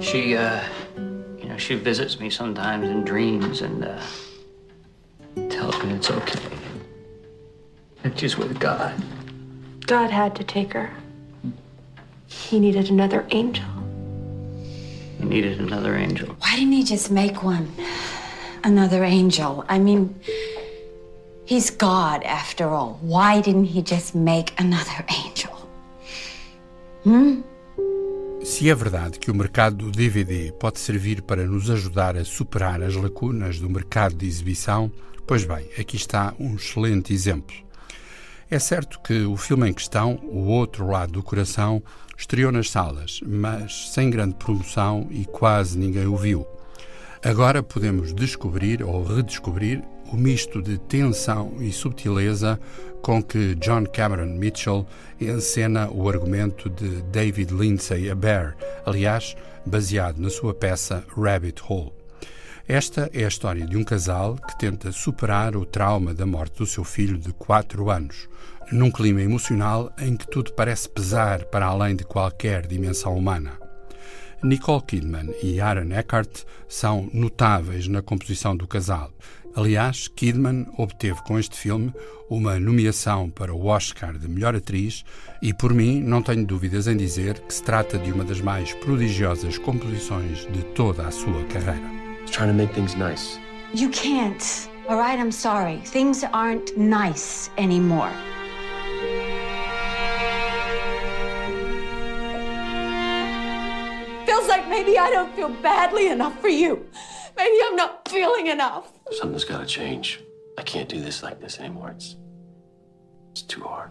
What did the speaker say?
She, uh, you know, she visits me sometimes in dreams and uh, tells me it's okay. That she's with God. God had to take her. He needed another angel. He needed another angel. Why didn't he just make one? Another angel. I mean, he's God after all. Why didn't he just make another angel? Hmm? Se é verdade que o mercado do DVD pode servir para nos ajudar a superar as lacunas do mercado de exibição, pois bem, aqui está um excelente exemplo. É certo que o filme em questão, O Outro Lado do Coração, estreou nas salas, mas sem grande promoção e quase ninguém o viu. Agora podemos descobrir ou redescobrir o misto de tensão e subtileza com que John Cameron Mitchell encena o argumento de David Lindsay A Bear, aliás, baseado na sua peça Rabbit Hole. Esta é a história de um casal que tenta superar o trauma da morte do seu filho de 4 anos, num clima emocional em que tudo parece pesar para além de qualquer dimensão humana. Nicole Kidman e Aaron Eckhart são notáveis na composição do casal. Aliás, Kidman obteve com este filme uma nomeação para o Oscar de melhor atriz e, por mim, não tenho dúvidas em dizer que se trata de uma das mais prodigiosas composições de toda a sua carreira. trying to make things nice. You can't. All right, I'm sorry. Things aren't nice anymore. Feels like maybe I don't feel badly enough for you. Maybe I'm not feeling enough. Something's got to change. I can't do this like this anymore. It's it's too hard.